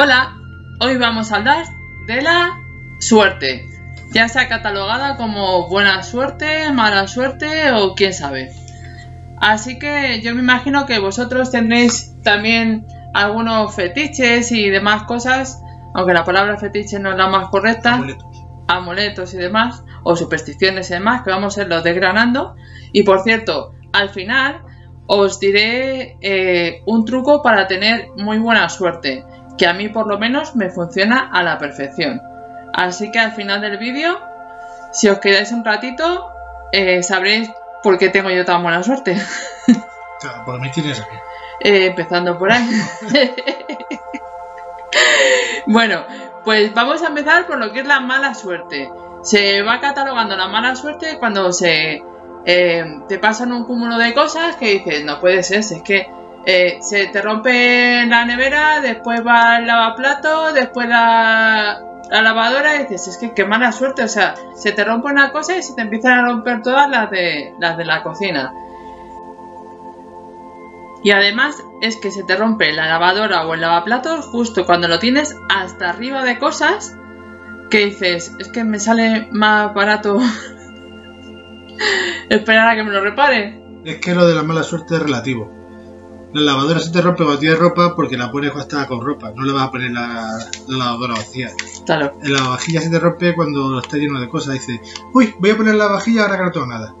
Hola, hoy vamos a hablar de la suerte, ya sea catalogada como buena suerte, mala suerte o quién sabe. Así que yo me imagino que vosotros tendréis también algunos fetiches y demás cosas, aunque la palabra fetiche no es la más correcta Amuletos. amuletos y demás, o supersticiones y demás, que vamos a irlos desgranando. Y por cierto, al final os diré eh, un truco para tener muy buena suerte, que a mí por lo menos me funciona a la perfección. Así que al final del vídeo, si os quedáis un ratito, eh, sabréis por qué tengo yo tan buena suerte. Por mí tienes aquí. Eh, empezando por ahí. bueno, pues vamos a empezar por lo que es la mala suerte. Se va catalogando la mala suerte cuando se eh, te pasan un cúmulo de cosas que dices, no puede ser, si es que eh, se te rompe la nevera, después va el lavaplato, después la, la lavadora y dices, es que qué mala suerte, o sea, se te rompe una cosa y se te empiezan a romper todas las de, las de la cocina. Y además es que se te rompe la lavadora o el lavaplatos justo cuando lo tienes hasta arriba de cosas que dices, es que me sale más barato esperar a que me lo repare. Es que lo de la mala suerte es relativo. La lavadora se te rompe cuando tienes ropa porque la pones gastada con ropa. No le vas a poner la, la lavadora vacía. Claro, En la vajilla se te rompe cuando está lleno de cosas. Dices, uy, voy a poner la vajilla ahora que no tengo nada.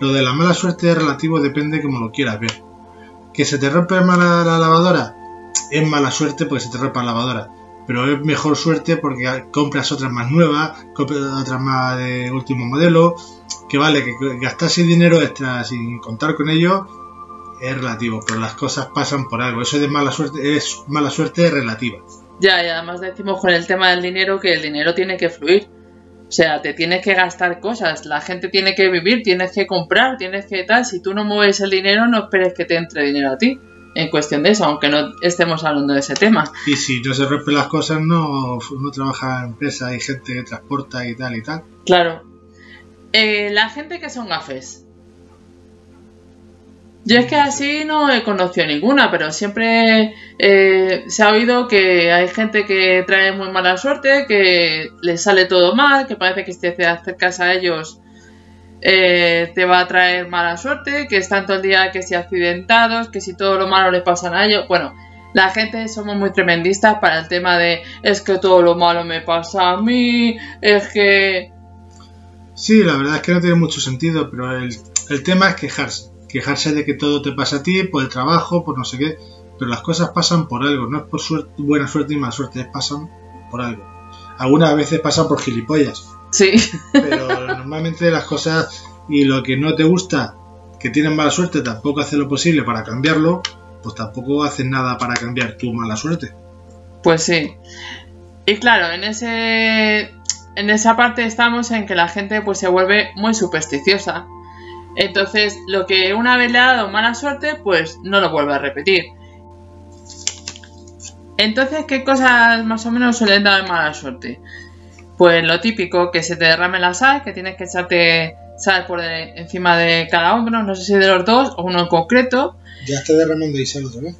Lo de la mala suerte es relativo, depende como lo quieras ver. Que se te rompe mala la lavadora, es mala suerte porque se te rompe la lavadora. Pero es mejor suerte porque compras otras más nuevas, compras otras más de último modelo. Que vale, que gastarse dinero extra sin contar con ello es relativo, pero las cosas pasan por algo. Eso de mala suerte es mala suerte relativa. ya, y además decimos con el tema del dinero que el dinero tiene que fluir. O sea, te tienes que gastar cosas, la gente tiene que vivir, tienes que comprar, tienes que tal. Si tú no mueves el dinero, no esperes que te entre dinero a ti. En cuestión de eso, aunque no estemos hablando de ese tema. Y si no se rompen las cosas, no, no trabaja en empresa, hay gente que transporta y tal y tal. Claro. Eh, la gente que son gafes. Yo es que así no he conocido ninguna, pero siempre eh, se ha oído que hay gente que trae muy mala suerte, que les sale todo mal, que parece que si te acercas a ellos eh, te va a traer mala suerte, que están todo el día que si accidentados, que si todo lo malo les pasa a ellos. Bueno, la gente somos muy tremendistas para el tema de es que todo lo malo me pasa a mí, es que Sí, la verdad es que no tiene mucho sentido, pero el, el tema es quejarse. Quejarse de que todo te pasa a ti, por el trabajo, por no sé qué. Pero las cosas pasan por algo, no es por suerte, buena suerte y mala suerte, pasan por algo. Algunas veces pasan por gilipollas, Sí, pero normalmente las cosas y lo que no te gusta, que tienen mala suerte, tampoco hace lo posible para cambiarlo, pues tampoco haces nada para cambiar tu mala suerte. pues sí. Y claro, en ese en esa parte estamos en que la gente pues se vuelve muy supersticiosa. Entonces, lo que una vez le ha dado mala suerte, pues no lo vuelve a repetir. Entonces, ¿qué cosas más o menos suelen dar mala suerte? Pues lo típico, que se te derrame la sal, que tienes que echarte sal por de- encima de cada hombro, no sé si de los dos o uno en concreto, Ya está derramando Isabel otra vez.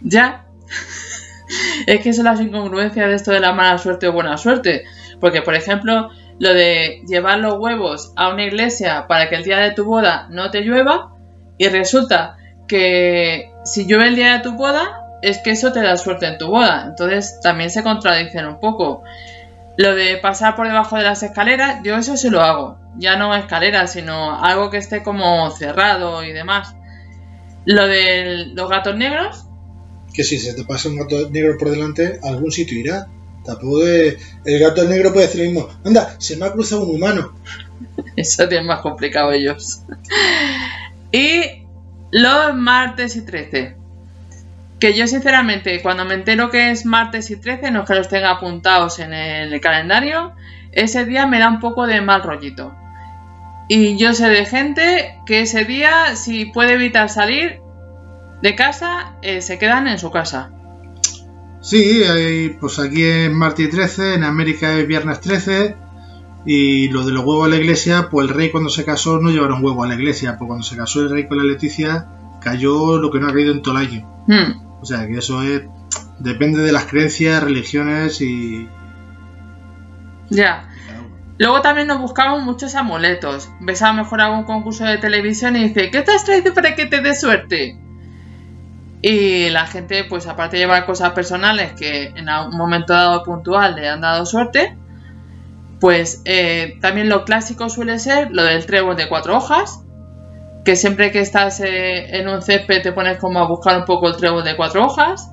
Ya. es que son las incongruencias de esto de la mala suerte o buena suerte. Porque, por ejemplo, lo de llevar los huevos a una iglesia para que el día de tu boda no te llueva, y resulta que si llueve el día de tu boda, es que eso te da suerte en tu boda. Entonces también se contradicen un poco. Lo de pasar por debajo de las escaleras, yo eso sí lo hago. Ya no escaleras, sino algo que esté como cerrado y demás. Lo de los gatos negros, que si se te pasa un gato negro por delante, algún sitio irá. El gato negro puede decir lo mismo. Anda, se me ha cruzado un humano. Eso tiene más complicado ellos. y los martes y 13. Que yo sinceramente, cuando me entero que es martes y 13, no es que los tenga apuntados en el calendario, ese día me da un poco de mal rollito. Y yo sé de gente que ese día, si puede evitar salir de casa, eh, se quedan en su casa. Sí, hay, pues aquí es martes 13, en América es viernes 13. Y lo de los huevos a la iglesia, pues el rey cuando se casó no llevaron huevo a la iglesia, pues cuando se casó el rey con la Leticia cayó lo que no ha caído en todo el año. Hmm. O sea que eso es depende de las creencias, religiones y... Ya. Luego también nos buscamos muchos amuletos. Ves a lo mejor algún concurso de televisión y dice, ¿qué te has traído para que te dé suerte? Y la gente, pues aparte de llevar cosas personales que en algún momento dado puntual le han dado suerte, pues eh, también lo clásico suele ser lo del trébol de cuatro hojas, que siempre que estás eh, en un césped te pones como a buscar un poco el trébol de cuatro hojas,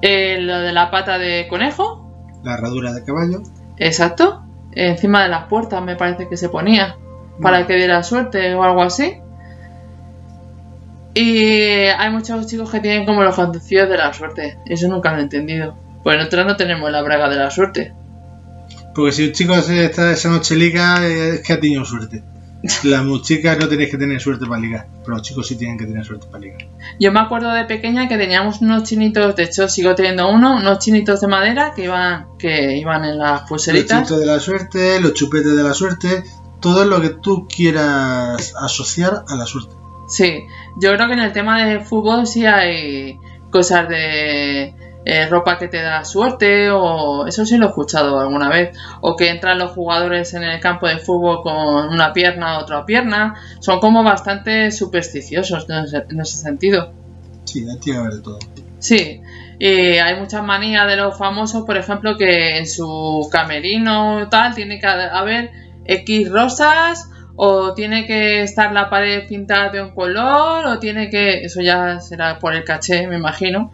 eh, lo de la pata de conejo, La herradura de caballo. exacto, encima de las puertas me parece que se ponía, para que diera suerte o algo así. Y hay muchos chicos que tienen como los conducidos de la suerte, eso nunca lo he entendido. Pues nosotros no tenemos la braga de la suerte. Porque si un chico está esa noche liga, es que ha tenido suerte. Las chicas no tenéis que tener suerte para ligar, pero los chicos sí tienen que tener suerte para ligar. Yo me acuerdo de pequeña que teníamos unos chinitos, de hecho sigo teniendo uno, unos chinitos de madera que iban, que iban en las Los pulseritas. chitos de la suerte, los chupetes de la suerte, todo lo que tú quieras asociar a la suerte. Sí, yo creo que en el tema de fútbol sí hay cosas de eh, ropa que te da suerte o eso sí lo he escuchado alguna vez. O que entran los jugadores en el campo de fútbol con una pierna, otra pierna. Son como bastante supersticiosos en ese- en ese sentido. Sí, tiene que haber de todo. Sí, y hay muchas manías de los famosos, por ejemplo, que en su camerino tal tiene que haber X rosas o tiene que estar la pared pintada de un color o tiene que... Eso ya será por el caché, me imagino.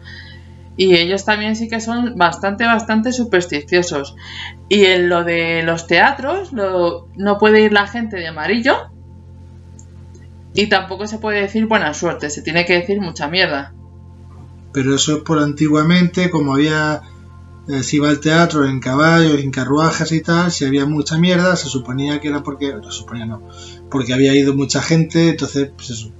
Y ellos también sí que son bastante, bastante supersticiosos. Y en lo de los teatros, no puede ir la gente de amarillo. Y tampoco se puede decir buena suerte, se tiene que decir mucha mierda. Pero eso es por antiguamente, como había, eh, se iba al teatro en caballos, en carruajes y tal, si había mucha mierda, se suponía que era porque, no, suponía no, porque había ido mucha gente, entonces, pues eso,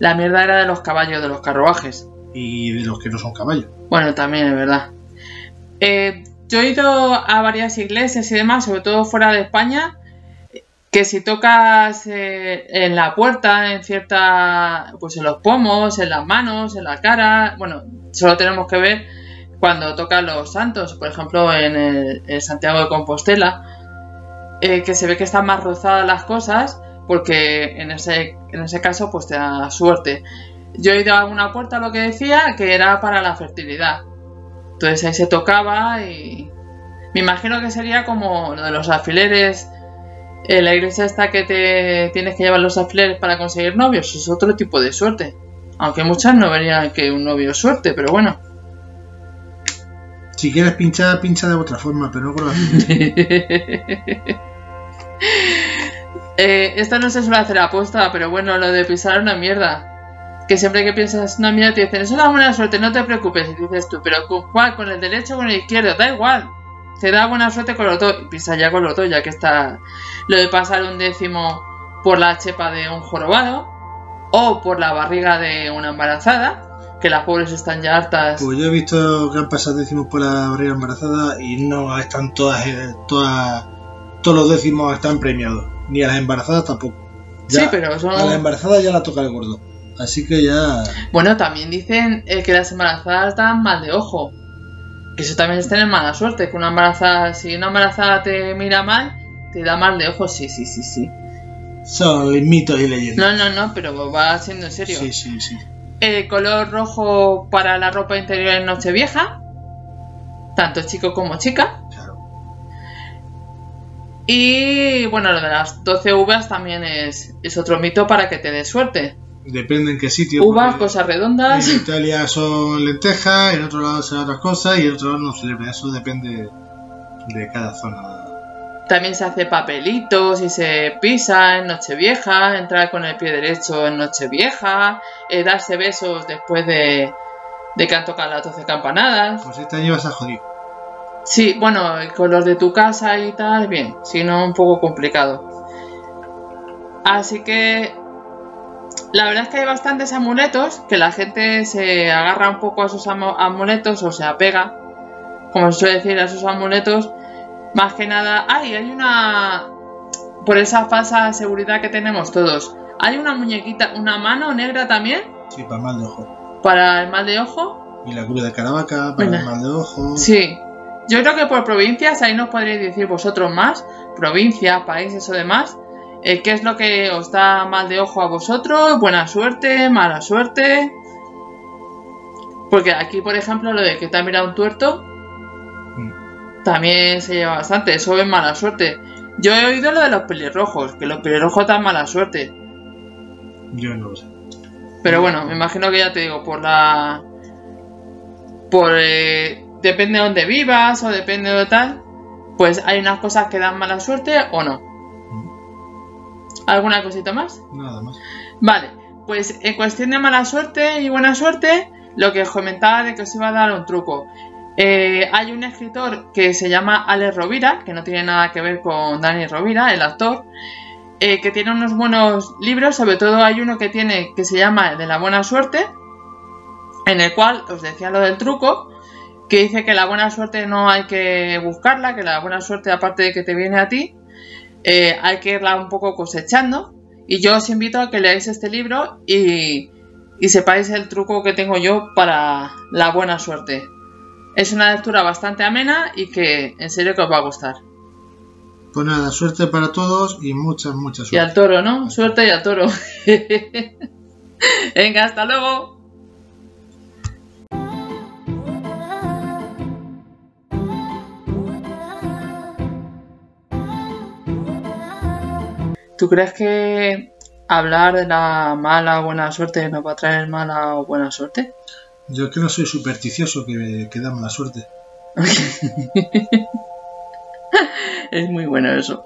La mierda era de los caballos, de los carruajes. y de los que no son caballos. Bueno, también es verdad. Eh, yo he ido a varias iglesias y demás, sobre todo fuera de España, que si tocas eh, en la puerta, en cierta, pues en los pomos, en las manos, en la cara, bueno, solo tenemos que ver cuando tocan los santos, por ejemplo en el, Santiago de Compostela, eh, que se ve que están más rozadas las cosas, porque en ese, en ese caso pues te da suerte. Yo he ido a una puerta, lo que decía, que era para la fertilidad. Entonces ahí se tocaba y me imagino que sería como lo de los alfileres. En la iglesia esta que te tienes que llevar los alfileres para conseguir novios, es otro tipo de suerte. Aunque muchas no verían que un novio es suerte, pero bueno. Si quieres pinchar, pincha de otra forma, pero no con la Eh, esto no se suele hacer aposta, pero bueno, lo de pisar una mierda. Que siempre que piensas una mierda te dicen, es una buena suerte, no te preocupes. Dices tú, pero ¿con cuál? ¿Con el derecho o con el izquierdo? Da igual. Te da buena suerte con los dos. Pisa ya con los dos, ya que está lo de pasar un décimo por la chepa de un jorobado. O por la barriga de una embarazada. Que las pobres están ya hartas. Pues yo he visto que han pasado décimos por la barriga embarazada y no están todas, eh, todas, todos los décimos están premiados, ni a las embarazadas tampoco. Ya, Sí, pero son- A las embarazadas ya la toca el gordo. Así que ya. Bueno, también dicen eh, que las embarazadas dan mal de ojo. Que eso también es tener mala suerte. Que una embarazada, si una embarazada te mira mal, te da mal de ojo. Sí, sí, sí, sí. Son mitos y leyendas. No, no, no, pero va siendo en serio. Sí, sí, sí. El color rojo para la ropa interior en Nochevieja. Tanto chico como chica. Claro. Y bueno, lo de las 12 uvas también es, es otro mito para que te dé suerte. Depende en qué sitio. Uvas, cosas redondas. En Italia son lentejas, en otro lado serán otras cosas y en otro lado no celebran. Eso depende de cada zona. También se hace papelitos y se pisa en Nochevieja, entrar con el pie derecho en Nochevieja, eh, darse besos después de, de que han tocado las 12 campanadas. Pues este año vas a joder. Sí, bueno, con los de tu casa y tal, bien, si no, un poco complicado. Así que la verdad es que hay bastantes amuletos que la gente se agarra un poco a sus amuletos o se apega, como se suele decir, a esos amuletos. Más que nada, ay, hay una. Por esa falsa seguridad que tenemos todos. Hay una muñequita, una mano negra también Sí, para el mal de ojo. para el mal de ojo. Y la cruz de Caravaca para el mal de ojo. Sí. Yo creo que por provincias, ahí nos podréis decir vosotros más, provincias, países o demás, eh, qué es lo que os da mal de ojo a vosotros, buena suerte, mala suerte. Porque aquí, por ejemplo, lo de que te ha mirado un tuerto, también se lleva bastante, eso es mala suerte. Yo he oído lo de los pelirrojos, que los pelirrojos dan mala suerte. Yo no lo sé. Pero bueno, me imagino que ya te digo, por la. Por. eh, depende de dónde vivas o depende de tal. Pues hay unas cosas que dan mala suerte o no. ¿Alguna cosita más? Nada más. Vale, pues en cuestión de mala suerte y buena suerte, lo que os comentaba de que os iba a dar un truco. Eh, hay un escritor que se llama Alex Rovira, que no tiene nada que ver con Dani Rovira, el actor, eh, que tiene unos buenos libros, sobre todo hay uno que tiene que se llama de la buena suerte, en el cual os decía lo del truco, que dice que la buena suerte no hay que buscarla, que la buena suerte aparte de que te viene a ti, eh, hay que irla un poco cosechando. Y yo os invito a que leáis este libro y, y sepáis el truco que tengo yo para la buena suerte. Es una lectura bastante amena y que en serio que os va a gustar. Pues nada, suerte para todos y mucha, mucha Y al suerte. toro, ¿no? Suerte y al toro. Venga, hasta luego. ¿Tú crees que hablar de la mala o buena suerte nos va a traer mala o buena suerte? Yo que no soy supersticioso, que, que da mala suerte. es muy bueno eso.